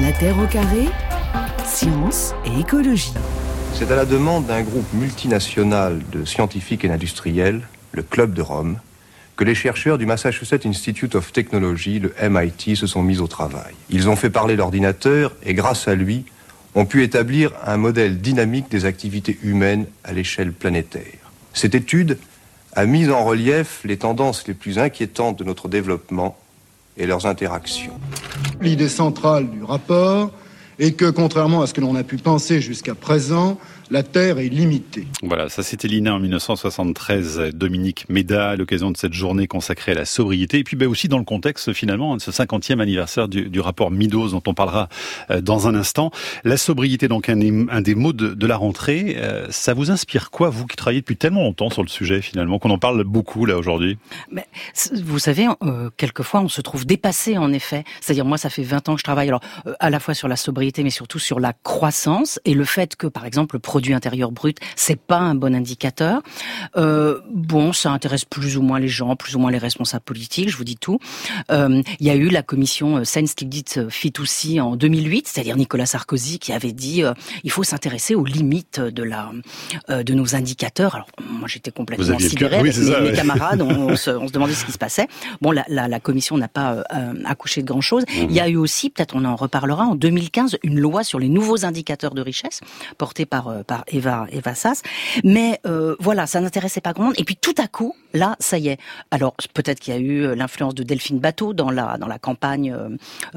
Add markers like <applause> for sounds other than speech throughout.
La au carré, science et écologie. C'est à la demande d'un groupe multinational de scientifiques et d'industriels, le Club de Rome, que les chercheurs du Massachusetts Institute of Technology, le MIT, se sont mis au travail. Ils ont fait parler l'ordinateur et grâce à lui, ont pu établir un modèle dynamique des activités humaines à l'échelle planétaire. Cette étude a mis en relief les tendances les plus inquiétantes de notre développement L'idée centrale du rapport est que, contrairement à ce que l'on a pu penser jusqu'à présent, la Terre est limitée. Voilà, ça c'était l'INA en 1973, Dominique Méda, à l'occasion de cette journée consacrée à la sobriété, et puis ben, aussi dans le contexte finalement de ce 50e anniversaire du, du, rapport Midos dont on parlera euh, dans un instant. La sobriété, donc un, un des mots de, de la rentrée, euh, ça vous inspire quoi, vous qui travaillez depuis tellement longtemps sur le sujet finalement, qu'on en parle beaucoup là aujourd'hui? Vous savez, euh, quelquefois on se trouve dépassé en effet, c'est-à-dire moi ça fait 20 ans que je travaille alors euh, à la fois sur la sobriété mais surtout sur la croissance. Et le fait que par exemple le produit intérieur brut, c'est pas un bon indicateur. Euh, bon, ça intéresse plus ou moins les gens, plus ou moins les responsables politiques, je vous dis tout. Euh, il y a eu la commission euh, Science Fit aussi en 2008, c'est-à-dire Nicolas Sarkozy qui avait dit euh, il faut s'intéresser aux limites de la de nos indicateurs. Alors moi j'étais complètement sidérée oui, avec mes, mes, camarades, on, on, <laughs> se, on, se, demandait ce qui se passait. Bon, la, la, la commission n'a pas accouché de grand chose. Mmh. Il y a eu aussi, peut-être on en reparlera, en 2015, une loi sur les nouveaux indicateurs de richesse portée par par Eva, Eva Sass. Mais euh, voilà, ça n'intéressait pas grand monde. Et puis tout à coup, là, ça y est. Alors peut-être qu'il y a eu l'influence de Delphine Bateau dans la dans la campagne euh,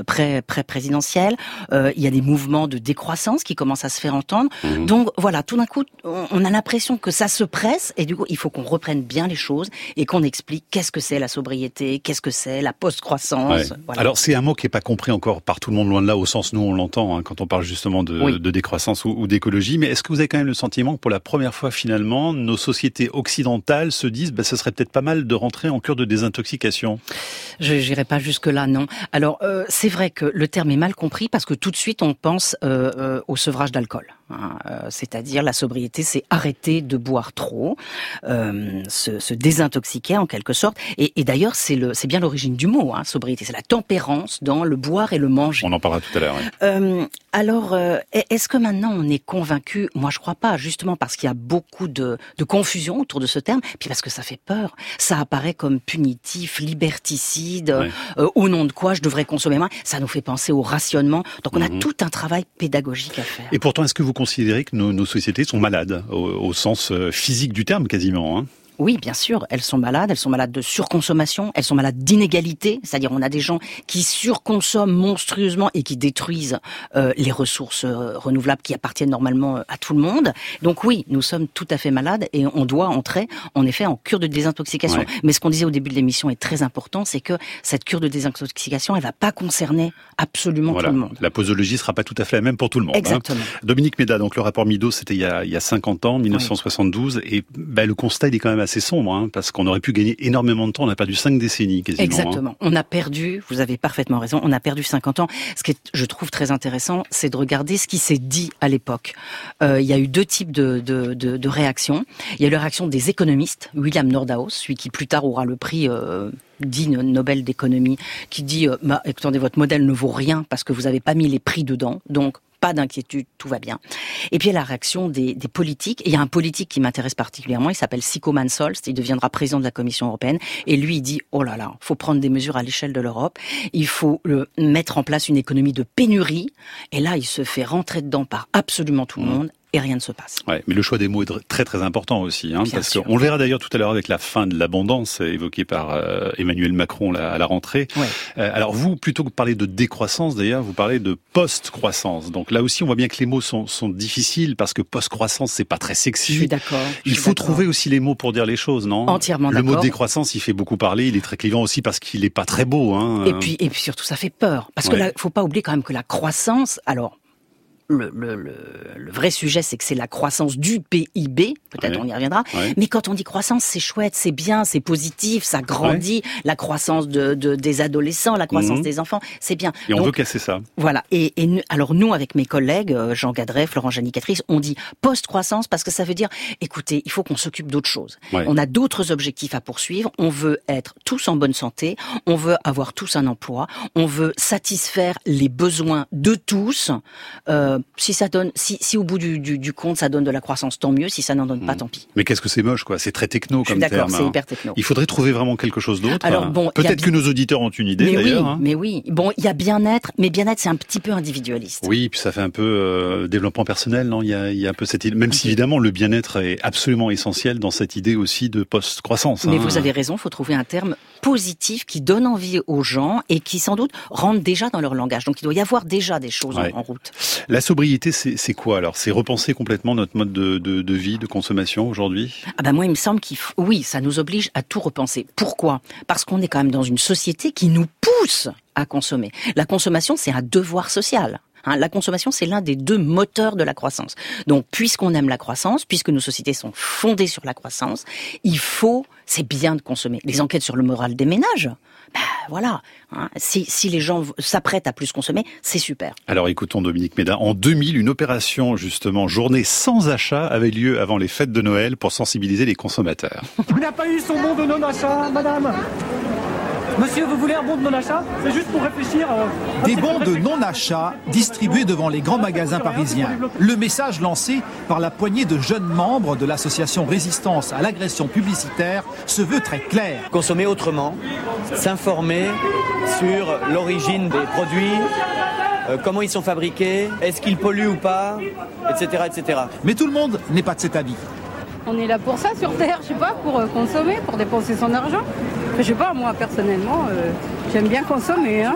pré, pré présidentielle. Euh, il y a des mouvements de décroissance qui commencent à se faire entendre. Mmh. Donc voilà, tout d'un coup, on, on a l'impression que ça se presse et du coup, il faut qu'on reprenne bien les choses et qu'on explique qu'est-ce que c'est la sobriété, qu'est-ce que c'est la post-croissance. Ouais. Voilà. Alors c'est un mot qui est pas compris encore par tout le monde loin de là, au sens nous on l'entend hein, quand on parle justement de, oui. de décroissance ou, ou d'écologie. Mais est-ce que vous avez quand même le sentiment que pour la première fois finalement, nos sociétés occidentales se disent bah, ce serait peut-être pas mal de rentrer en cure de désintoxication Je n'irai pas jusque-là, non. Alors euh, c'est vrai que le terme est mal compris parce que tout de suite on pense euh, euh, au sevrage d'alcool. Hein, C'est-à-dire la sobriété, c'est arrêter de boire trop, euh, se, se, désintoxiquer en quelque sorte. Et, et d'ailleurs, c'est bien l'origine du mot, hein, sobriété. C'est la tempérance dans le boire et le manger. On en parlera tout à l'heure. Oui. Euh, alors, est-ce que maintenant on est convaincu? Moi, je crois pas, justement parce qu'il y a beaucoup de, de, confusion autour de ce terme, puis parce que ça fait peur. Ça apparaît comme punitif, liberticide, euh, au nom de quoi je devrais consommer moins. Ça nous fait penser au rationnement. Donc, on a -hmm. tout un travail pédagogique à faire. Et pourtant, est-ce que vous considérez que nos, sociétés sont malades, au, au sens euh, physique du terme quasiment hein? Oui, bien sûr, elles sont malades, elles sont malades de surconsommation, elles sont malades d'inégalité, c'est-à-dire on a des gens qui surconsomment monstrueusement et qui détruisent euh, les ressources euh, renouvelables qui appartiennent normalement euh, à tout le monde. Donc oui, nous sommes tout à fait malades et on doit entrer en effet en cure de désintoxication. Ouais. Mais ce qu'on disait au début de l'émission est très important, c'est que cette cure de désintoxication, elle va pas concerner absolument voilà. tout le monde. La posologie sera pas tout à fait la même pour tout le monde. Exactement. Hein. Dominique Méda, donc le rapport Mido, c'était il, il, y a 50 ans, 1972, oui. et ben, le constat il est quand même assez sombre, hein, parce qu'on aurait pu gagner énormément de temps. On a perdu cinq décennies quasiment. Exactement. Hein. On a perdu, vous avez parfaitement raison, on a perdu 50 ans. Ce qui je trouve très intéressant, c'est de regarder ce qui s'est dit à l'époque. Euh, il y a eu deux types de, de, de, de, réactions. Il y a eu la réaction des économistes, William Nordhaus, celui qui plus tard aura le prix... Euh, dit Nobel d'économie, qui dit euh, bah, attendez, votre modèle ne vaut rien parce que vous n'avez pas mis les prix dedans, donc pas d'inquiétude, tout va bien. Et puis il la réaction des, politiques. Il y a un politique qui m'intéresse particulièrement, il s'appelle Siko Mansols, il deviendra président de la Commission européenne. Et lui, il dit, oh là là, faut prendre des mesures à l'échelle de l'Europe, il faut mettre en place une économie de pénurie. Et là, il se fait rentrer dedans par absolument tout le monde et rien ne se passe. Ouais, mais le choix des mots est très très important aussi, hein, parce qu'on le verra d'ailleurs tout à l'heure avec la fin de l'abondance évoquée par euh, Emmanuel Macron à la rentrée. Ouais. Euh, alors vous, plutôt que de parler de décroissance d'ailleurs, vous parlez de post-croissance. Donc là aussi, on voit bien que les mots sont, sont difficiles parce que post-croissance, c'est pas très sexy. Je suis d'accord. Il faut trouver aussi les mots pour dire les choses, non? Entièrement d'accord. Le mot décroissance, il fait beaucoup parler, il est très clivant aussi parce qu'il est pas très beau. Hein. Et puis et puis surtout, ça fait peur parce ouais. que là, faut pas oublier quand même que la croissance, alors le, le, le, vrai sujet, c'est que c'est la croissance du PIB. Peut-être on y reviendra. Mais quand on dit croissance, c'est chouette, c'est bien, c'est positif, ça grandit. La croissance de, de, des adolescents, la croissance mhm. des enfants, c'est bien. Et on veut casser ça. Voilà. Et, et alors nous, avec mes collègues, euh, Jean Gadret, Florent Janicatrice, on dit post-croissance parce que ça veut dire, écoutez, il faut qu'on s'occupe d'autre chose. On a d'autres objectifs à poursuivre. On veut être tous en bonne santé. On veut avoir tous un emploi. On veut satisfaire les besoins de tous. Euh, si ça donne, si, si au bout du, du, du, compte ça donne de la croissance, tant mieux. Si ça n'en donne pas, hmm. tant pis. Mais qu'est-ce que c'est moche, quoi? C'est très techno comme terme. D'accord, c'est hein. hyper techno. Il faudrait trouver vraiment quelque chose d'autre. Alors bon, peut-être que nos auditeurs ont une idée d'ailleurs. Oui, hein. Mais oui, bon, il y a bien-être, mais bien-être c'est un petit peu individualiste. Oui, puis ça fait un peu euh, développement personnel, non? Il y a, il y a un peu cette idée, même si évidemment le bien-être est absolument essentiel dans cette idée aussi de post-croissance. Mais hein. vous avez raison, il faut trouver un terme positif qui donne envie aux gens et qui sans doute rentre déjà dans leur langage. Donc il doit y avoir déjà des choses en, route. La sobriété, c'est quoi alors? C'est repenser complètement notre mode de, vie, de consommation aujourd'hui? Ah ben moi, il me semble qu'il oui, ça nous oblige à tout repenser. Pourquoi? Parce qu'on est quand même dans une société qui nous pousse à consommer. La consommation, c'est un devoir social. Hein, la consommation, c'est l'un des deux moteurs de la croissance. Donc, puisqu'on aime la croissance, puisque nos sociétés sont fondées sur la croissance, il faut, c'est bien de consommer. Les enquêtes sur le moral des ménages, ben voilà. Hein, si, si, les gens s'apprêtent à plus consommer, c'est super. Alors écoutons Dominique Méda. En 2000, une opération justement journée sans achat avait lieu avant les fêtes de Noël pour sensibiliser les consommateurs. Vous n'avez pas eu son bon de non-achat, madame? Monsieur, vous voulez un bon de non-achat C'est juste pour réfléchir. Euh, Des bons de non-achat distribués devant les grands magasins parisiens. Le message lancé par la poignée de jeunes membres de l'association Résistance à l'agression publicitaire se veut très clair. Consommer autrement, s'informer sur l'origine des produits, euh, comment ils sont fabriqués, est-ce qu'ils polluent ou pas, etc., etc. Mais tout le monde n'est pas de cet avis. On est là pour ça sur Terre, je sais pas, pour euh, consommer, pour dépenser son argent. Je sais pas, moi personnellement, euh, j'aime bien consommer. Hein.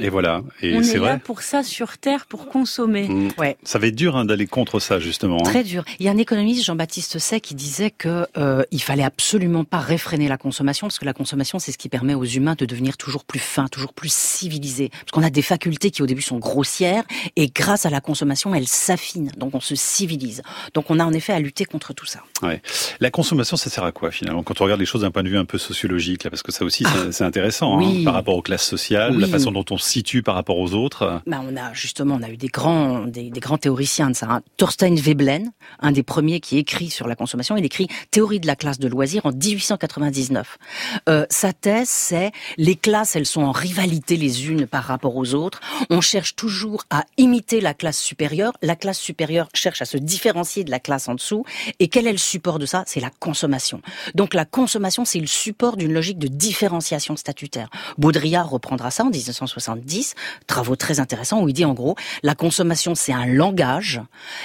Et voilà. Et On est, là pour ça sur Terre, pour consommer. Mmh. Ouais. Ça va être dur hein, d'aller contre ça justement. Hein. Très dur. Il y a un économiste, Jean-Baptiste Say, qui disait que euh, il fallait absolument pas réfréner la consommation parce que la consommation, c'est ce qui permet aux humains de devenir toujours plus fins, toujours plus civilisés. Parce qu'on a des facultés qui au début sont grossières et grâce à la consommation, elles s'affinent. Donc on se civilise. Donc on a en effet à lutter contre tout ça. Ouais. La consommation, ça sert à quoi finalement? Quand on regarde les choses d'un point de vue un peu sociologique là, parce que ça aussi c'est ah. intéressant hein, par rapport aux classes sociales, la façon dont on situe par rapport aux autres ben, On a justement on a eu des grands, des, grands théoriciens de ça. Hein. Thorstein Veblen, un des premiers qui écrit sur la consommation, il écrit Théorie de la classe de loisirs en 1899. Euh, sa thèse, c'est les classes, elles sont en rivalité les unes par rapport aux autres. On cherche toujours à imiter la classe supérieure. La classe supérieure cherche à se différencier de la classe en dessous. Et quel est le support de ça? C'est la consommation. Donc la consommation, c'est le support d'une logique de différenciation statutaire. Baudrillard reprendra ça en 1970 travaux très intéressants où il dit en gros, la consommation c'est un langage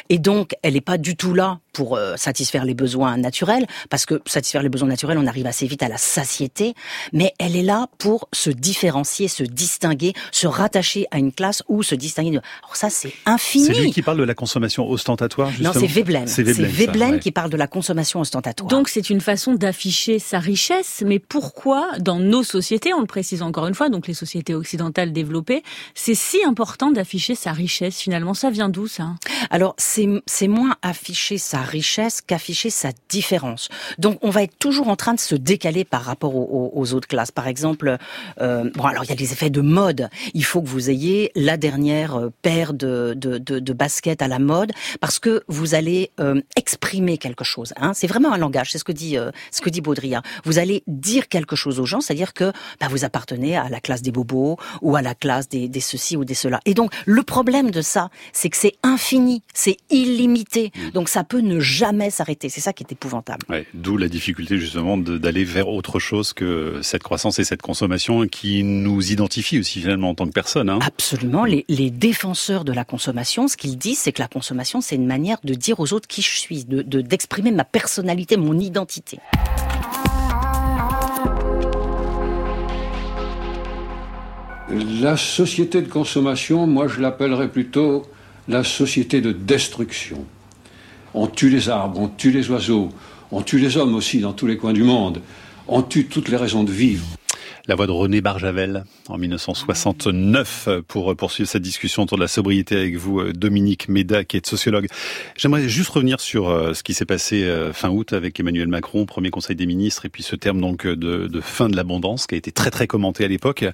et donc elle n'est pas du tout là pour euh, satisfaire les besoins naturels, parce que satisfaire les besoins naturels, on arrive assez vite à la satiété, mais elle est là pour se différencier, se distinguer, se rattacher à une classe ou se distinguer. De... Alors ça, c'est infini. C'est lui qui parle de la consommation ostentatoire, justement. Non, c'est Veblen. C'est Veblen, qui parle de la consommation ostentatoire. Donc c'est une façon d'afficher sa richesse, mais pourquoi dans nos sociétés, on le précise encore une fois, donc les sociétés occidentales développées, c'est si important d'afficher sa richesse finalement Ça vient d'où ça? Alors c'est moins afficher sa richesse qu'afficher sa différence. Donc on va être toujours en train de se décaler par rapport aux, autres classes. Par exemple, euh, bon alors il y a des effets de mode. Il faut que vous ayez la dernière euh, paire de, de, baskets à la mode parce que vous allez euh, exprimer quelque chose. Hein. C'est vraiment un langage. C'est ce que dit ce que dit Baudrillard. Vous allez dire quelque chose aux gens, c'est-à-dire que bah, vous appartenez à la classe des bobos ou à la classe des, des ceci ou des cela. Et donc le problème de ça, c'est que c'est infini, c'est illimité. Mmh. Donc ça peut ne jamais s'arrêter. C'est ça qui est épouvantable. D'où la difficulté justement d'aller vers autre chose que cette croissance et cette consommation qui nous identifie aussi finalement en tant que personne. Hein. Absolument. Les, défenseurs de la consommation, ce qu'ils disent, c'est que la consommation, c'est une manière de dire aux autres qui je suis, de d'exprimer ma personnalité, mon identité. La société de consommation, moi je l'appellerais plutôt la société de destruction. On tue les arbres, on tue les oiseaux, on tue les hommes aussi dans tous les coins du monde, on tue toutes les raisons de vivre. La voix de René Barjavel en 1969 pour poursuivre cette discussion autour de la sobriété avec vous, Dominique Méda, qui est sociologue. J'aimerais juste revenir sur euh, ce qui s'est passé euh, fin août avec Emmanuel Macron, premier Conseil des ministres, et puis ce terme donc de, fin de l'abondance qui a été très très commenté à l'époque.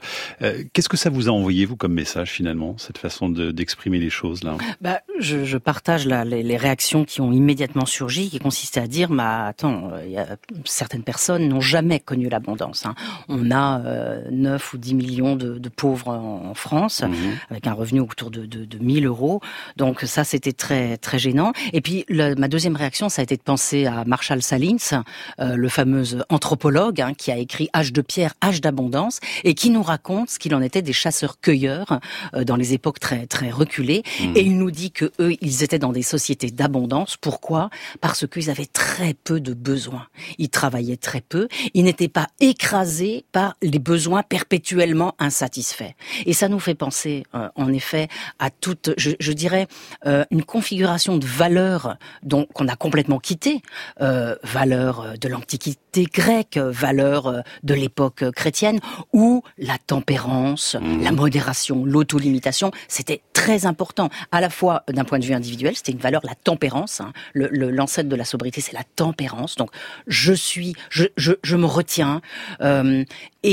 Euh, qu'est-ce que ça vous a envoyé, vous, comme message finalement, cette façon d'exprimer les choses là? Bah, je, partage les, réactions qui ont immédiatement surgi, qui consistaient à dire, bah, attends, y a, certaines personnes n'ont jamais connu l'abondance. Hein. On a euh, 9 ou 10 millions de, de pauvres en, France, mmh. avec un revenu autour de, de, de 1000 euros. Donc ça, c'était très très gênant. Et puis le, ma deuxième réaction, ça a été de penser à Marshall Salins, euh, le fameux anthropologue hein, qui a écrit Âge de pierre, âge d'abondance, et qui nous raconte ce qu'il en était des chasseurs-cueilleurs euh, dans les époques très très reculées. Mmh. Et il nous dit que eux, ils étaient dans des sociétés d'abondance. Pourquoi? Parce qu'ils avaient très peu de besoins. Ils travaillaient très peu. Ils n'étaient pas écrasés par les besoins perpétuellement insatisfaits. Et ça nous fait penser, euh, en effet, à toute, je, je dirais, euh, une configuration de valeurs dont qu'on a complètement quitté, euh, valeurs de l'Antiquité grecque, valeurs de l'époque chrétienne, où la tempérance, mmh. la modération, l'autolimitation, c'était très important, à la fois d'un point de vue individuel, c'était une valeur, la tempérance, hein, l'ancêtre le, de la sobriété, c'est la tempérance. Donc, je suis, je, je, je me retiens, euh,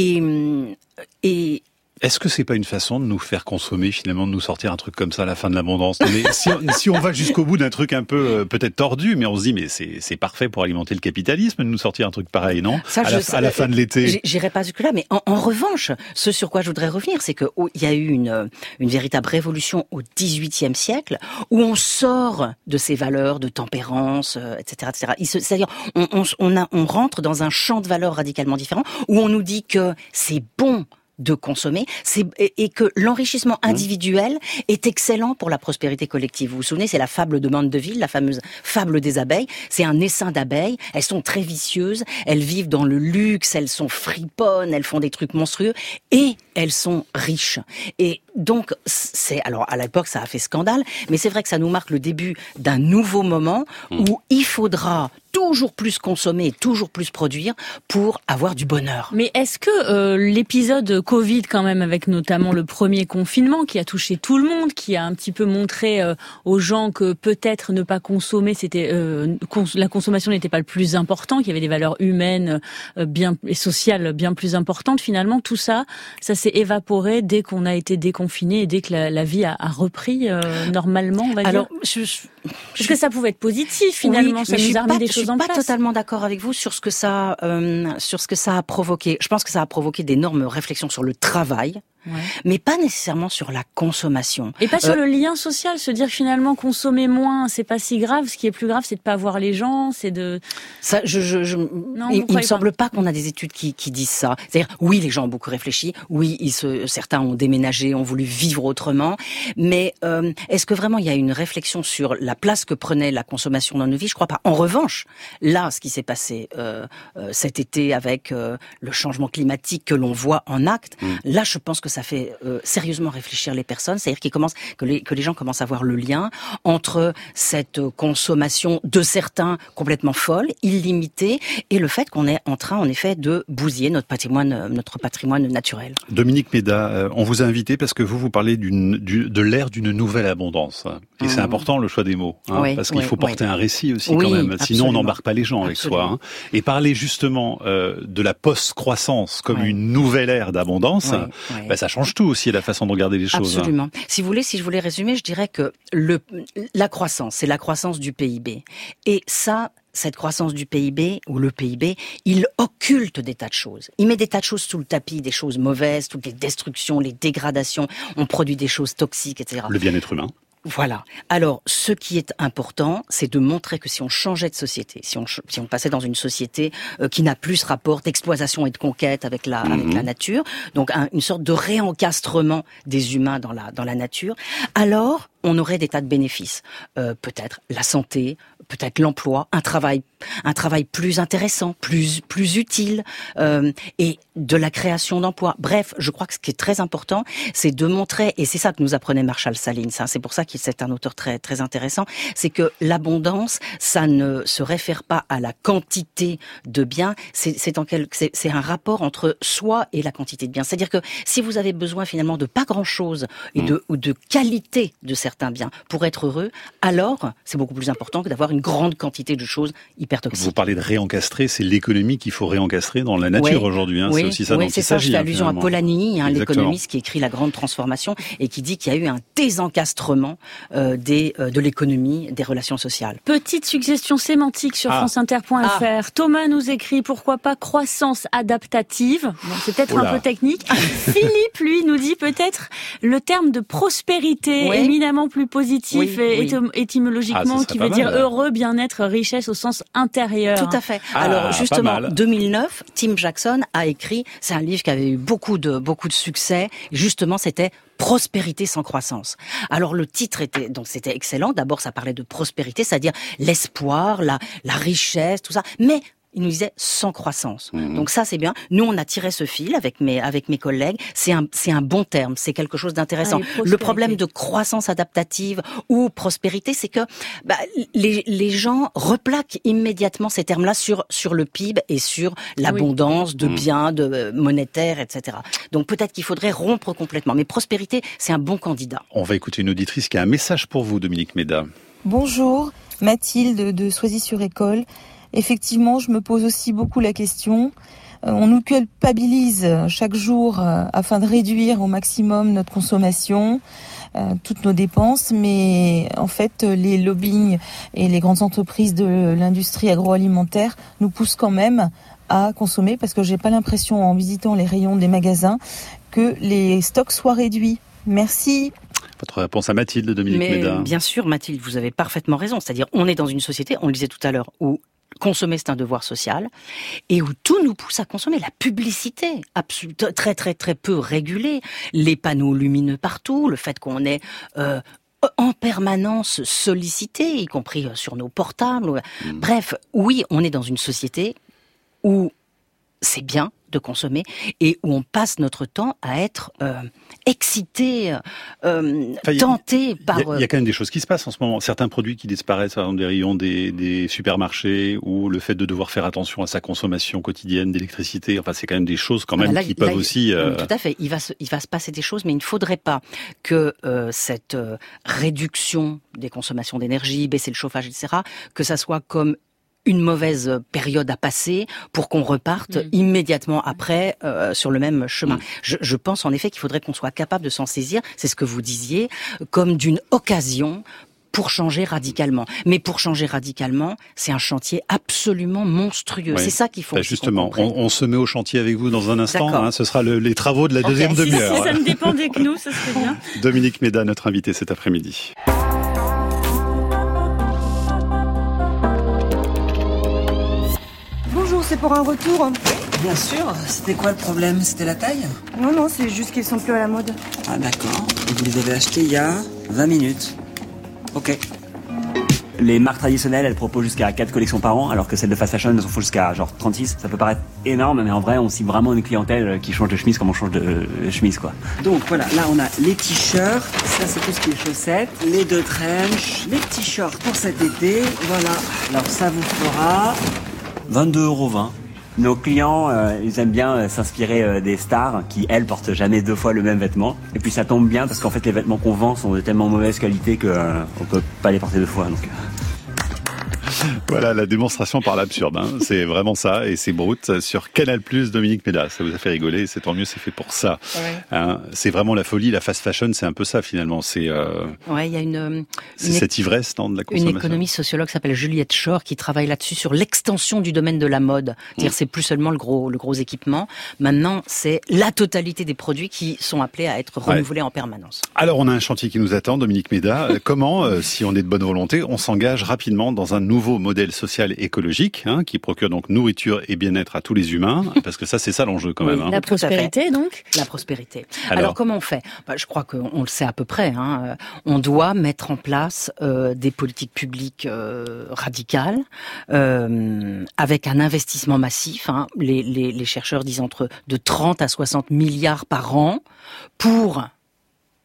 et, et est-ce que c'est pas une façon de nous faire consommer finalement, de nous sortir un truc comme ça à la fin de l'abondance? <laughs> Si, si, on va jusqu'au bout d'un truc un peu euh, peut-être tordu, mais on se dit mais c'est parfait pour alimenter le capitalisme de nous sortir un truc pareil, non? Ça, à, la, sais, à, la, fin de l'été. J'irai pas jusque là, mais en, en, revanche, ce sur quoi je voudrais revenir, c'est qu'il oh, y a eu une, une véritable révolution au XVIIIe siècle où on sort de ces valeurs de tempérance, euh, etc., etc. C'est-à-dire on, on, on, a, on rentre dans un champ de valeurs radicalement différent où on nous dit que c'est bon de consommer, c'est et que l'enrichissement Mmh. individuel est excellent pour la prospérité collective. Vous vous souvenez, c'est la fable de Mandeville, la fameuse fable des abeilles. C'est un essaim d'abeilles. Elles sont très vicieuses. Elles vivent dans le luxe. Elles sont friponnes. Elles font des trucs monstrueux et elles sont riches. Et donc, c'est alors à l'époque ça a fait scandale, mais c'est vrai que ça nous marque le début d'un nouveau moment Mmh. où il faudra toujours plus consommer, toujours plus produire pour avoir du bonheur. Mais est-ce que euh, l'épisode Covid, quand même, avec notamment le premier confinement qui a touché tout le monde, qui a un petit peu montré euh, aux gens que peut-être ne pas consommer, c'était euh, cons la consommation n'était pas le plus important, qu'il y avait des valeurs humaines euh, bien et sociales bien plus importantes. Finalement, tout ça, ça s'est évaporé dès qu'on a été déconfiné et dès que la, la vie a, a repris euh, normalement, on va Alors, dire. je, je, Parce que ça pouvait être positif finalement, oui, ça je nous suis a remis pas, je suis totalement d'accord avec vous sur ce que ça, euh, sur ce que ça a provoqué. Je pense que ça a provoqué d'énormes réflexions sur le travail. Ouais. Mais pas nécessairement sur la consommation. Et pas sur Euh, le lien social, se dire finalement consommer moins, c'est pas si grave. Ce qui est plus grave, c'est de pas voir les gens, c'est de. Ça, je, je, je Non, il, il me semble pas, qu'on a des études qui, qui disent ça. C'est-à-dire, oui, les gens ont beaucoup réfléchi, oui, ils se, certains ont déménagé, ont voulu vivre autrement, mais euh, est-ce que vraiment il y a une réflexion sur la place que prenait la consommation dans nos vies? Je crois pas. En revanche, là, ce qui s'est passé euh, euh, cet été avec euh, le changement climatique que l'on voit en acte, Mm. là, je pense que ça fait euh, sérieusement réfléchir les personnes. C'est-à-dire qu'ils commencent, que les, que les gens commencent à voir le lien entre cette consommation de certains complètement folle, illimitée, et le fait qu'on est en train, en effet, de bousiller notre patrimoine, notre patrimoine naturel. Dominique Méda, euh, on vous a invité parce que vous vous parlez d'une, du, de l'ère d'une nouvelle abondance. Et c'est Mmh. important le choix des mots, hein, Oui, parce qu'il oui, faut porter oui. un récit aussi quand même. Sinon, on n'embarque pas les gens avec soi. hein. Et parler justement euh, de la post-croissance comme une nouvelle ère d'abondance, ouais. bah, ça change tout aussi la façon de regarder les choses. hein. Absolument. Si vous voulez, si je voulais résumer, je dirais que le, la croissance, c'est la croissance du PIB. Et ça, cette croissance du PIB ou le PIB, il occulte des tas de choses. Il met des tas de choses sous le tapis, des choses mauvaises, toutes les destructions, les dégradations. On produit des choses toxiques, etc. Le bien-être humain. Voilà. Alors, ce qui est important, c'est de montrer que si on changeait de société, si on, si on passait dans une société euh, qui n'a plus ce rapport d'exploitation et de conquête avec la, avec la nature, donc un- une sorte de réencastrement des humains dans la, dans la nature, alors on aurait des tas de bénéfices. Euh, peut-être la santé, peut-être l'emploi, un travail, un travail plus intéressant, plus plus utile, euh, et de la création d'emplois. Bref, je crois que ce qui est très important, c'est de montrer, et c'est ça que nous apprenait Marshall Salins. Hein, c'est pour ça qu'il c'est un auteur très très intéressant, c'est que l'abondance, ça ne se réfère pas à la quantité de biens, c'est c'est en quel, c'est un rapport entre soi et la quantité de biens. C'est-à-dire que si vous avez besoin finalement de pas grand chose et de ou de qualité de certains biens pour être heureux, alors c'est beaucoup plus important que d'avoir une grande quantité de choses hyper toxiques. Vous parlez de réencastrer, c'est l'économie qu'il faut réencastrer dans la nature aujourd'hui. Hein. c'est aussi ça oui, c'est ça. Je fais hein, allusion à Polanyi, hein, l'économiste qui écrit La Grande Transformation et qui dit qu'il y a eu un désencastrement euh, des, euh, de l'économie, des relations sociales. Petite suggestion sémantique sur ah. franceinter.fr. Ah. Thomas nous écrit pourquoi pas croissance adaptative. Bon, c'est peut-être un peu technique. <laughs> Philippe, lui, nous dit peut-être le terme de prospérité, éminemment plus positif et étymologiquement, ah, qui veut dire heureux, bien-être, richesse au sens intérieur. Tout à fait. Ah, Alors justement, 2009, Tim Jackson a écrit, c'est un livre qui avait eu beaucoup de beaucoup de succès. Justement, c'était prospérité sans croissance. Alors le titre était donc c'était excellent. D'abord, ça parlait de prospérité, c'est-à-dire l'espoir, la la richesse, tout ça. Mais il nous disait sans croissance. Mhm. Donc ça c'est bien. Nous on a tiré ce fil avec mes avec mes collègues. C'est un c'est un bon terme. C'est quelque chose d'intéressant. Ah, le problème de croissance adaptative ou prospérité, c'est que bah, les les gens replaquent immédiatement ces termes-là sur sur le PIB et sur l'abondance de mhm. biens, de euh, monétaires, etc. Donc peut-être qu'il faudrait rompre complètement. Mais prospérité, c'est un bon candidat. On va écouter une auditrice qui a un message pour vous, Dominique Méda. Bonjour, Mathilde de Soisy-sur-École. Effectivement, je me pose aussi beaucoup la question. Euh, on nous culpabilise chaque jour euh, afin de réduire au maximum notre consommation, euh, toutes nos dépenses, mais en fait, les lobbying et les grandes entreprises de l'industrie agroalimentaire nous poussent quand même à consommer parce que j'ai pas l'impression en visitant les rayons des magasins que les stocks soient réduits. Merci. Votre réponse à Mathilde, Dominique Mais Bien sûr, Mathilde, vous avez parfaitement raison. C'est-à-dire, on est dans une société, on le disait tout à l'heure, où consommer c'est un devoir social et où tout nous pousse à consommer la publicité très très très peu régulée, les panneaux lumineux partout, le fait qu'on est euh, en permanence sollicité, y compris euh, sur nos portables. Mmh. Bref, oui, on est dans une société où c'est bien de consommer et où on passe notre temps à être euh, excité, euh, tenté par. Il y, a quand même des choses qui se passent en ce moment. Certains produits qui disparaissent dans des rayons des, supermarchés ou le fait de devoir faire attention à sa consommation quotidienne d'électricité. Enfin, c'est quand même des choses quand même qui peuvent aussi. Euh, tout à fait. Il va se, il va se passer des choses, mais il ne faudrait pas que cette réduction des consommations d'énergie, baisser le chauffage, etc., que ça soit comme une mauvaise période à passer pour qu'on reparte mm. immédiatement après euh, sur le même chemin. Mm. Je, je, pense en effet qu'il faudrait qu'on soit capable de s'en saisir, c'est ce que vous disiez, comme d'une occasion pour changer radicalement. Mais pour changer radicalement, c'est un chantier absolument monstrueux. C'est ça qu'il faut. Bah justement, on, on, se met au chantier avec vous dans un instant. Hein, ce sera le, les travaux de la deuxième demi-heure. Si ça ne dépendait que nous, ça serait bien. Dominique Méda, notre invité cet après-midi. C'est pour un retour? Bien sûr. C'était quoi le problème? C'était la taille? Non, non, c'est juste qu'ils sont plus à la mode. Ah d'accord. Et vous les avez achetés il y a 20 minutes. Ok. Les marques traditionnelles, elles proposent jusqu'à 4 collections par an, alors que celles de fast fashion, elles en font jusqu'à genre 36. Ça peut paraître énorme, mais en vrai, on cible vraiment une clientèle qui change de chemise comme on change de chemise, quoi. Donc voilà, là on a les t-shirts, ça c'est tout ce qui est chaussettes, les deux trenches, les t-shirts pour cet été, voilà. Alors ça vous fera 22,20 euros. Nos clients, euh, ils aiment bien euh, s'inspirer euh, des stars qui, elles, portent jamais deux fois le même vêtement. Et puis ça tombe bien parce qu'en fait, les vêtements qu'on vend sont de tellement mauvaise qualité qu'on on peut pas les porter deux fois. Donc. <laughs> Voilà la démonstration par l'absurde. Hein. C'est vraiment ça et c'est brut sur Canal Plus. Dominique Méda, ça vous a fait rigoler. C'est tant mieux, c'est fait pour ça. Hein. c'est vraiment la folie, la fast fashion, c'est un peu ça finalement. C'est euh... ouais, il y a une, cette ivresse dans de la consommation. Une économiste sociologue s'appelle Juliette Shore qui travaille là-dessus sur l'extension du domaine de la mode. Mm. c'est plus seulement le gros le gros équipement. Maintenant, c'est la totalité des produits qui sont appelés à être renouvelés en permanence. Alors on a un chantier qui nous attend, Dominique Méda. Comment, euh, si on est de bonne volonté, on s'engage rapidement dans un nouveau nouveau modèle social écologique hein, qui procure donc nourriture et bien-être à tous les humains, <laughs> parce que ça c'est ça l'enjeu quand même. Hein. La prospérité donc? La prospérité. Alors, comment on fait? Bah, Je crois qu'on le sait à peu près. Hein. On doit mettre en place euh, des politiques publiques euh, radicales euh, avec un investissement massif. Hein. Les, les, les chercheurs disent entre de 30 à 60 milliards par an pour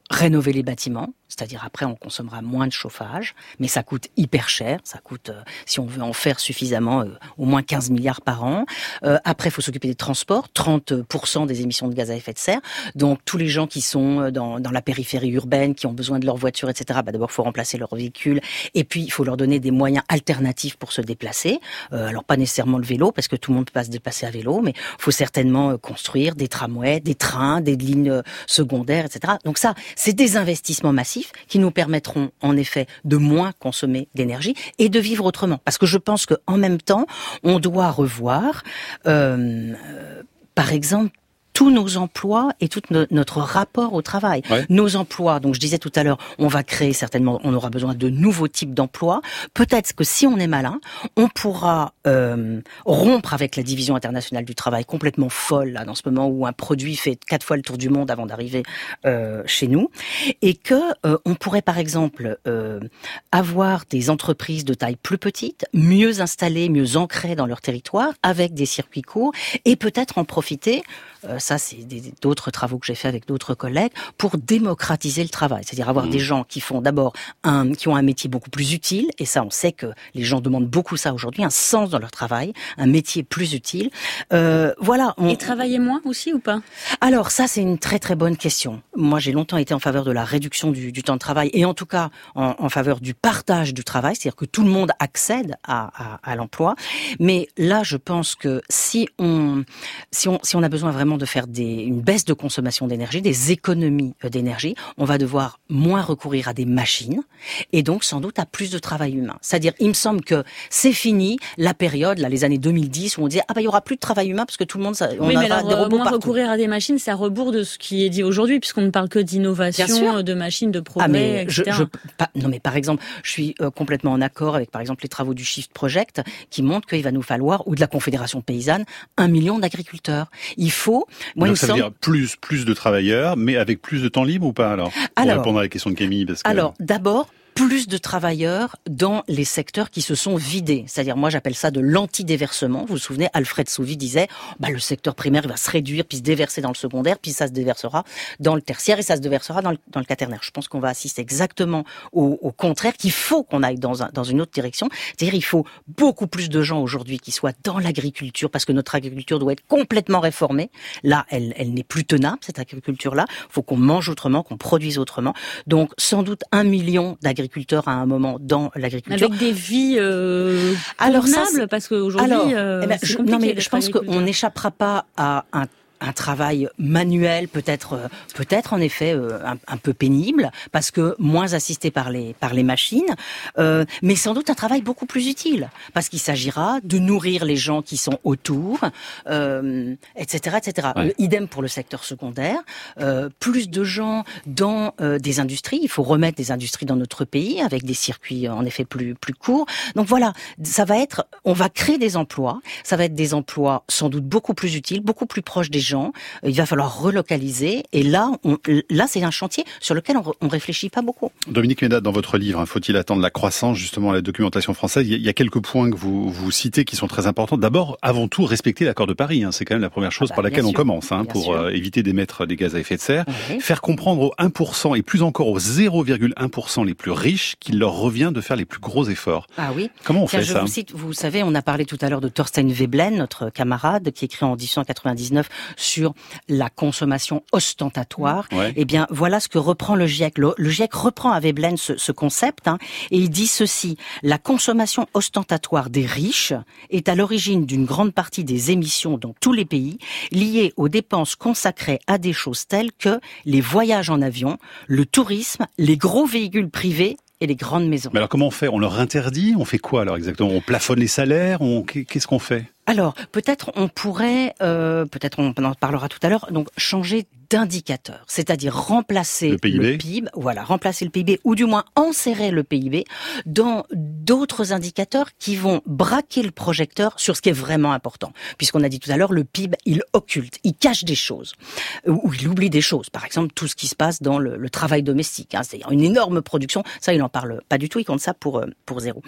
rénover les bâtiments, c'est-à-dire après on consommera moins de chauffage, mais ça coûte hyper cher, ça coûte, euh, si on veut en faire suffisamment, euh, au moins 15 milliards par an. Euh, après, il faut s'occuper des transports, 30% des émissions de gaz à effet de serre. Donc tous les gens qui sont dans, la périphérie urbaine, qui ont besoin de leur voiture, etc., bah, d'abord il faut remplacer leur véhicule, et puis il faut leur donner des moyens alternatifs pour se déplacer. alors pas nécessairement le vélo, parce que tout le monde peut pas se déplacer à vélo, mais il faut certainement construire des tramways, des trains, des lignes secondaires, etc. Donc ça, c'est des investissements massifs qui nous permettront en effet de moins consommer d'énergie et de vivre autrement. Parce que je pense qu'en même temps, on doit revoir, euh, par exemple, tous nos emplois et tout notre rapport au travail. Nos emplois, donc je disais tout à l'heure, on va créer certainement, on aura besoin de nouveaux types d'emplois. Peut-être que si on est malin, on pourra euh, rompre avec la division internationale du travail complètement folle là dans ce moment où un produit fait quatre fois le tour du monde avant d'arriver euh, chez nous, et que euh, on pourrait par exemple euh, avoir des entreprises de taille plus petite, mieux installées, mieux ancrées dans leur territoire, avec des circuits courts, et peut-être en profiter ça c'est d'autres travaux que j'ai fait avec d'autres collègues, pour démocratiser le travail, c'est-à-dire avoir mmh. des gens qui font d'abord un, qui ont un métier beaucoup plus utile, et ça on sait que les gens demandent beaucoup ça aujourd'hui, un sens dans leur travail, un métier plus utile. Euh, voilà. On... Et travailler moins aussi ou pas? Alors ça c'est une très très bonne question. Moi j'ai longtemps été en faveur de la réduction du, du temps de travail et en tout cas en, en faveur du partage du travail, c'est-à-dire que tout le monde accède à, à, à l'emploi. Mais là je pense que si on si on si on a besoin vraiment de faire des, une baisse de consommation d'énergie, des économies euh, d'énergie, on va devoir moins recourir à des machines et donc sans doute à plus de travail humain. C'est-à-dire, il me semble que c'est fini la période, là, les années 2010, où on disait ah bah il y aura plus de travail humain parce que tout le monde, on oui, mais alors, des robots moins recourir à des machines, ça rebours de ce qui est dit aujourd'hui, puisqu'on ne parle que d'innovation, de machines, de progrès, ah, mais etc. Je, non mais par exemple, je suis euh, complètement en accord avec par exemple les travaux du Shift Project qui montrent qu'il va nous falloir ou de la Confédération paysanne un million d'agriculteurs. Il faut donc ça veut dire plus, plus de travailleurs, mais avec plus de temps libre ou pas alors? Pour répondre à la question de Camille. Parce que... Alors, d'abord, plus de travailleurs dans les secteurs qui se sont vidés. C'est-à-dire, moi, j'appelle ça de l'anti-déversement. Vous vous souvenez, Alfred Sauvy disait, bah, le secteur primaire va se réduire, puis se déverser dans le secondaire, puis ça se déversera dans le tertiaire et ça se déversera dans le, dans quaternaire. Je pense qu'on va assister exactement au, contraire, qu'il faut qu'on aille dans une autre direction. C'est-à-dire, il faut beaucoup plus de gens aujourd'hui qui soient dans l'agriculture, parce que notre agriculture doit être complètement réformée. Là, elle, elle n'est plus tenable, cette agriculture-là. Il faut qu'on mange autrement, qu'on produise autrement. Donc, sans doute un million d'agriculteurs à un moment dans l'agriculture. Avec des vies euh, alors parce qu'aujourd'hui, euh, eh ben, non mais je pense qu'on n'échappera pas à un un travail manuel, peut-être, euh, peut-être en effet euh, un, peu pénible, parce que moins assisté par les par les machines, euh, mais sans doute un travail beaucoup plus utile, parce qu'il s'agira de nourrir les gens qui sont autour, euh, etc., etc. idem pour le secteur secondaire. plus de gens dans des industries. Il faut remettre des industries dans notre pays avec des circuits en effet plus plus courts. Donc voilà, ça va être, on va créer des emplois. Ça va être des emplois sans doute beaucoup plus utiles, beaucoup plus proches des gens. Il va falloir relocaliser. Et là, on, là, c'est un chantier sur lequel on, on réfléchit pas beaucoup. Dominique Ménat, dans votre livre, hein, faut-il attendre la croissance justement la documentation française? Il y a quelques points que vous vous citez qui sont très importants. D'abord, avant tout, respecter l'accord de Paris. Hein. C'est quand même la première chose ah bah, par laquelle on commence hein, pour euh, éviter d'émettre des gaz à effet de serre. Faire comprendre aux 1% et plus encore aux 0,1% les plus riches qu'il leur revient de faire les plus gros efforts. Ah oui. Comment on fait je ça? vous, cite, vous savez, on a parlé tout à l'heure de Thorstein Veblen, notre camarade, qui écrit en 1899 sur la consommation ostentatoire. Eh bien, voilà ce que reprend le GIEC. Le, GIEC reprend à Veblen ce, ce concept hein, et il dit ceci. La consommation ostentatoire des riches est à l'origine d'une grande partie des émissions dans tous les pays liées aux dépenses consacrées à des choses telles que les voyages en avion, le tourisme, les gros véhicules privés et les grandes maisons. Mais alors comment on fait? On leur interdit? On fait quoi alors exactement? On plafonne les salaires? On Qu'est-ce qu'on fait? Alors, peut-être on pourrait, euh, peut-être on en parlera tout à l'heure, donc changer d'indicateur, c'est-à-dire remplacer le PIB. le PIB, voilà, remplacer le PIB ou du moins enserrer le PIB dans d'autres indicateurs qui vont braquer le projecteur sur ce qui est vraiment important. Puisqu'on a dit tout à l'heure, le PIB, il occulte, il cache des choses, ou il oublie des choses. Par exemple, tout ce qui se passe dans le, le travail domestique, hein, c'est-à-dire une énorme production. Ça, il en parle pas du tout, il compte ça pour, euh, pour zéro.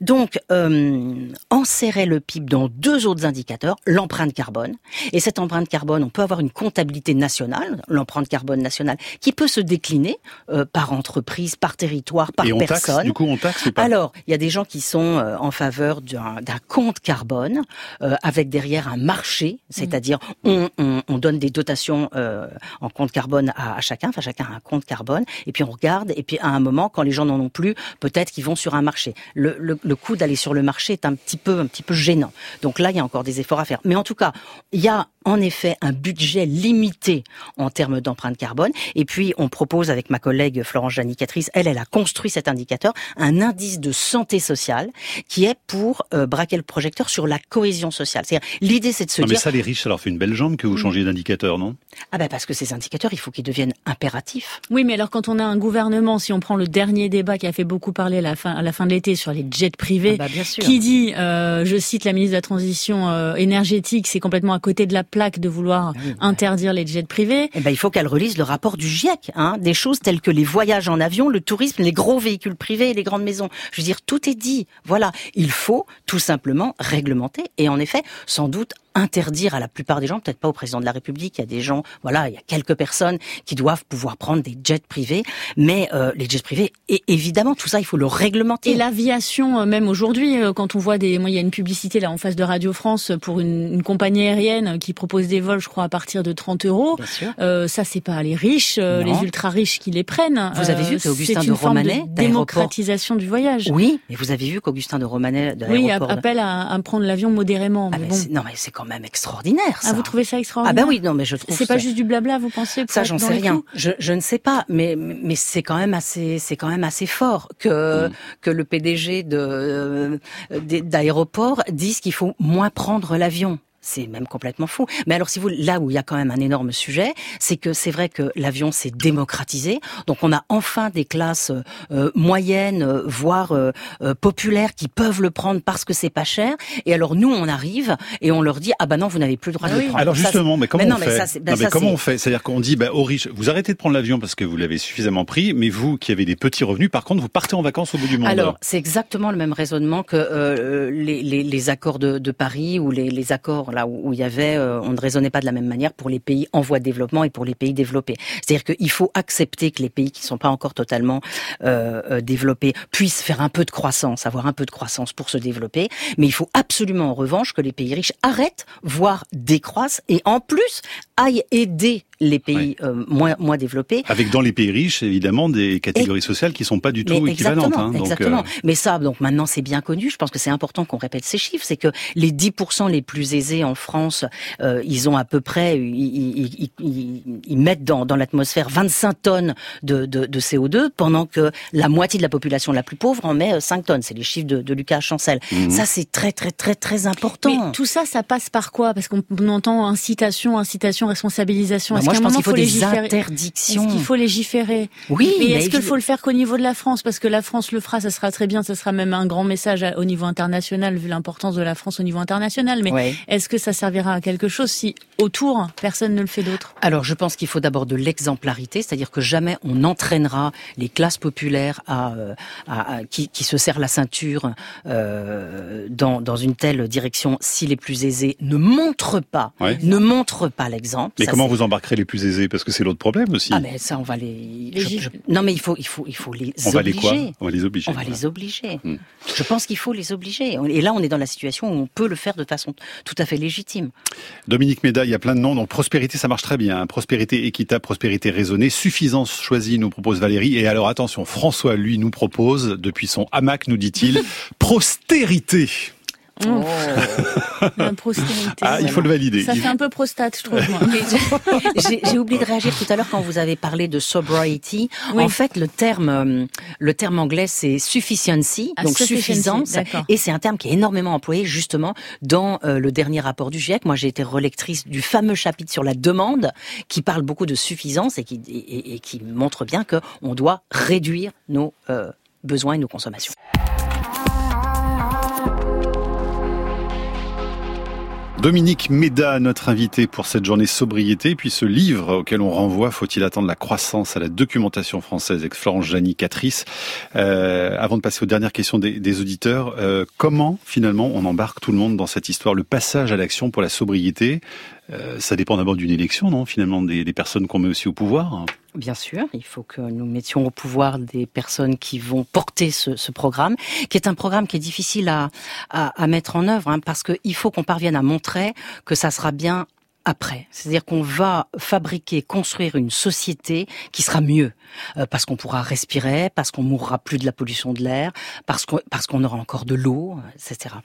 Donc, euh, enserrer le PIB dans deux autres indicateurs, l'empreinte carbone. Et cette empreinte carbone, on peut avoir une comptabilité nationale, l'empreinte carbone nationale, qui peut se décliner euh, par entreprise, par territoire, par Et on personne. taxe, du coup, on taxe ou pas? Alors, il y a des gens qui sont euh, en faveur d'un d'un compte carbone euh, avec derrière un marché, c'est-à-dire on, on, on donne des dotations euh, en compte carbone à, à chacun, enfin chacun a un compte carbone, et puis on regarde, et puis à un moment, quand les gens n'en ont plus, peut-être qu'ils vont sur un marché. Le, le, le coût d'aller sur le marché est un petit peu, un petit peu gênant. Donc là, il y a encore des efforts à faire. Mais en tout cas, il y a en effet un budget limité en termes d'empreinte carbone. Et puis, on propose avec ma collègue Florence Janicatrice, elle, elle a construit cet indicateur, un indice de santé sociale qui est pour euh, braquer le projecteur sur la cohésion sociale. C'est-à-dire, l'idée, c'est de se Non, mais dire, ça, les riches, ça leur fait une belle jambe que vous changiez d'indicateur, non? Ah ben parce que ces indicateurs, il faut qu'ils deviennent impératifs. Oui, mais alors quand on a un gouvernement, si on prend le dernier débat qui a fait beaucoup parler à la fin, à la fin de l'été sur les jets privés, Ah bah, bien sûr. qui dit, euh, je cite la ministre de la Transition euh, énergétique, c'est complètement à côté de la plaque de vouloir interdire les jets privés. Eh ben, il faut qu'elle relise le rapport du GIEC, hein, des choses telles que les voyages en avion, le tourisme, les gros véhicules privés et les grandes maisons. Je veux dire, tout est dit. Voilà, il faut tout simplement réglementer et en effet, sans doute interdire à la plupart des gens, peut-être pas au président de la République, il y a des gens, voilà, il y a quelques personnes qui doivent pouvoir prendre des jets privés, mais euh, les jets privés, et évidemment, tout ça, il faut le réglementer. Et l'aviation, euh, même aujourd'hui, euh, quand on voit des, moi, il y a une publicité là en face de Radio France pour une, une compagnie aérienne qui propose des vols, je crois, à partir de 30 euros. Bien sûr. Euh, ça, c'est pas les riches, euh, Non. les ultra riches qui les prennent. Vous avez vu c'est de une forme Romanet, de démocratisation du voyage. Oui, mais vous avez vu qu'Augustin de Romanet de Oui, l'aéroport de- appel à, à prendre l'avion modérément. Ah, mais bon. non mais c'est quand même extraordinaire. Ça. Ah, vous trouvez ça Ah extraordinaire ben oui, non mais je trouve C'est pas juste du blabla, vous pensez Ça, j'en sais rien. Je, je ne sais pas, mais mais c'est quand même assez, c'est quand même assez fort que que le PDG de euh, d'aéroport dise qu'il faut moins prendre l'avion. C'est même complètement fou. Mais alors, si vous, là où il y a quand même un énorme sujet, c'est que c'est vrai que l'avion s'est démocratisé. Donc, on a enfin des classes euh, moyennes, euh, voire euh, euh, populaires, qui peuvent le prendre parce que c'est pas cher. Et alors, nous, on arrive et on leur dit ah bah non, vous n'avez plus le droit de le prendre. Alors justement, mais comment non, on mais fait ça, ben Non, mais ça, comment on fait? C'est-à-dire qu'on dit bah, aux riches, vous arrêtez de prendre l'avion parce que vous l'avez suffisamment pris, mais vous qui avez des petits revenus, par contre, vous partez en vacances au bout du monde. Alors, c'est exactement le même raisonnement que euh, les, les, les accords de, de Paris ou les, les accords là où, il y avait, euh, on ne raisonnait pas de la même manière pour les pays en voie de développement et pour les pays développés. C'est-à-dire qu'il faut accepter que les pays qui ne sont pas encore totalement euh, euh, développés puissent faire un peu de croissance, avoir un peu de croissance pour se développer, mais il faut absolument en revanche que les pays riches arrêtent, voire décroissent, et en plus aillent aider les pays euh, moins, moins développés Avec dans les pays riches, évidemment, des catégories sociales qui sont pas du tout mais équivalentes. exactement, hein. Donc, exactement. euh, Mais ça, donc maintenant c'est bien connu. Je pense que c'est important qu'on répète ces chiffres. C'est que les 10% les plus aisés en France, euh, ils ont à peu près, ils, ils- ils- ils- mettent dans, dans l'atmosphère 25 tonnes de, de, de CO2, pendant que la moitié de la population la plus pauvre en met euh, 5 tonnes. C'est les chiffres de, de Lucas Chancel. Mhm. Ça, c'est très très très très important. Mais tout ça, ça passe par quoi? Parce qu'on on entend incitation, incitation, responsabilisation. Moi, je pense qu'il faut des légiférer interdictions. Est-ce qu'il faut légiférer Oui, mais mais est-ce qu'il faut le faire qu'au niveau de la France? Parce que la France le fera, ça sera très bien, ça sera même un grand message au niveau international, vu l'importance de la France au niveau international. Mais Ouais. est-ce que ça servira à quelque chose si autour, personne ne le fait d'autre? Alors, je pense qu'il faut d'abord de l'exemplarité, c'est-à-dire que jamais on entraînera les classes populaires à, euh, à- à- qui, qui se serrent la ceinture euh, dans, dans une telle direction si les plus aisés ne montrent pas, Ouais. ne montrent pas l'exemple. mais Ça, comment vous embarquerez les plus aisés Parce que c'est l'autre problème aussi. ah mais ça on va les, Les je- non mais il faut il faut il faut les On va les obliger. quoi On va les obliger. On va les obliger. Hmm. Je pense qu'il faut les obliger. Et là, on est dans la situation où on peut le faire de façon tout à fait légitime. Dominique Méda, il y a plein de noms. Donc prospérité, ça marche très bien. hein. Prospérité équitable, prospérité raisonnée, suffisance choisie, nous propose Valérie. Et alors attention, François, lui, nous propose, depuis son hamac, nous dit-il, <laughs> prostérité. Oh. La postérité. Ah, il faut le valider. Ça fait un peu prostate, je trouve. <laughs> J'ai oublié de réagir tout à l'heure quand vous avez parlé de sobriety. Oui. En fait, le terme, le terme anglais, c'est sufficiency, Ah, donc suffisance. Et c'est un terme qui est énormément employé justement dans euh, le dernier rapport du GIEC. Moi, j'ai été relectrice du fameux chapitre sur la demande qui parle beaucoup de suffisance et qui, et, et- et qui montre bien que on doit réduire nos euh, besoins et nos consommations. Dominique Méda, notre invité pour cette journée sobriété, puis ce livre auquel on renvoie, Faut-il attendre la croissance à la documentation française avec Florence Jani, Catrice. Euh, avant de passer aux dernières questions des, auditeurs, euh, comment finalement on embarque tout le monde dans cette histoire Le passage à l'action pour la sobriété, euh, ça dépend d'abord d'une élection, non Finalement, des, des personnes qu'on met aussi au pouvoir. Bien sûr, il faut que nous mettions au pouvoir des personnes qui vont porter ce, ce programme, qui est un programme qui est difficile à, à, à mettre en œuvre, hein, parce qu'il faut qu'on parvienne à montrer que ça sera bien après. C'est-à-dire qu'on va fabriquer, construire une société qui sera mieux, euh, parce qu'on pourra respirer, parce qu'on mourra plus de la pollution de l'air, parce qu'on parce qu'on aura encore de l'eau, etc.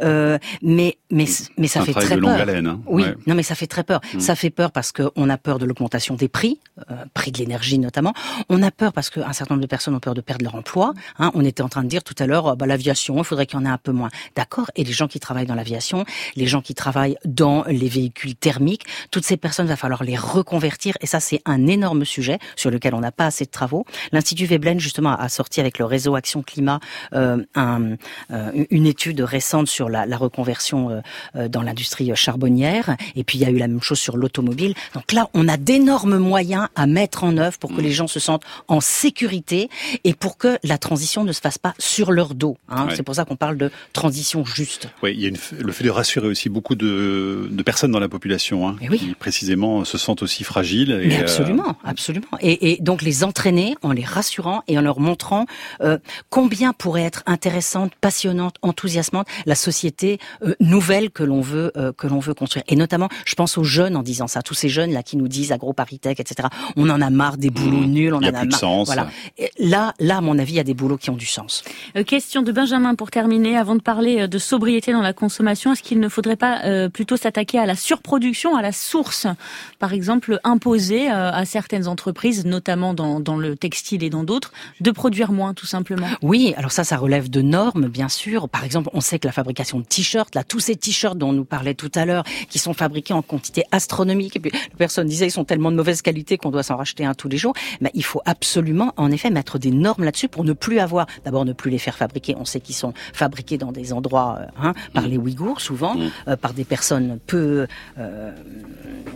Euh, mais mais mais ça fait très peur. Haleine, hein. Oui, non mais ça fait très peur. Mm. Ça fait peur parce qu'on a peur de l'augmentation des prix, euh, prix de l'énergie notamment. On a peur parce qu'un certain nombre de personnes ont peur de perdre leur emploi. Hein. On était en train de dire tout à l'heure, bah, l'aviation, il faudrait qu'il y en ait un peu moins. D'accord. Et les gens qui travaillent dans l'aviation, les gens qui travaillent dans les véhicules thermiques toutes ces personnes, va falloir les reconvertir et ça c'est un énorme sujet sur lequel on n'a pas assez de travaux. L'Institut Veblen justement a sorti avec le réseau Action Climat euh, un, euh, une étude récente sur la, la reconversion euh, dans l'industrie charbonnière et puis il y a eu la même chose sur l'automobile. Donc là on a d'énormes moyens à mettre en œuvre pour que les gens se sentent en sécurité et pour que la transition ne se fasse pas sur leur dos. Hein. C'est pour ça qu'on parle de transition juste. Oui, il y a une, le fait de rassurer aussi beaucoup de, de personnes dans la population Hein, qui précisément se sentent aussi fragiles. Et, absolument, euh, absolument. Et, et, donc les entraîner en les rassurant et en leur montrant euh, combien pourrait être intéressante, passionnante, enthousiasmante la société euh, nouvelle que l'on veut euh, que l'on veut construire. Et notamment, je pense aux jeunes en disant ça, tous ces jeunes là qui nous disent agroparitech, etc. On en a marre des boulots mmh. nuls, on en a, marre. Sens. Voilà. là, là, à mon avis, il y a des boulots qui ont du sens. question de Benjamin pour terminer, avant de parler de sobriété dans la consommation, est-ce qu'il ne faudrait pas plutôt s'attaquer à la surproduction à la source, par exemple imposer euh, à certaines entreprises, notamment dans, dans le textile et dans d'autres, de produire moins tout simplement Oui, alors ça, ça relève de normes, bien sûr. Par exemple, on sait que la fabrication de t-shirts, là, tous ces t-shirts dont on nous parlait tout à l'heure, qui sont fabriqués en quantité astronomique, et puis la personne disait ils sont tellement de mauvaise qualité qu'on doit s'en racheter un tous les jours, mais il faut absolument, en effet, mettre des normes là-dessus pour ne plus avoir, d'abord ne plus les faire fabriquer. On sait qu'ils sont fabriqués dans des endroits, euh, hein, par mmh. les Ouïghours souvent, mmh. euh, par des personnes peu euh,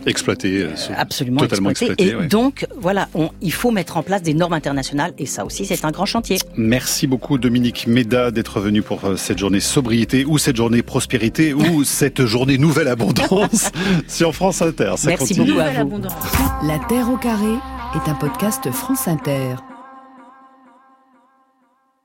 exploité, euh, absolument totalement exploité. et donc voilà, on, il faut mettre en place des normes internationales et ça aussi c'est un grand chantier. Merci beaucoup Dominique Méda d'être venu pour euh, cette journée sobriété ou cette journée prospérité ou <laughs> cette journée nouvelle abondance <laughs> sur France Inter. Ça Merci continue. beaucoup à vous. La Terre au carré est un podcast France Inter.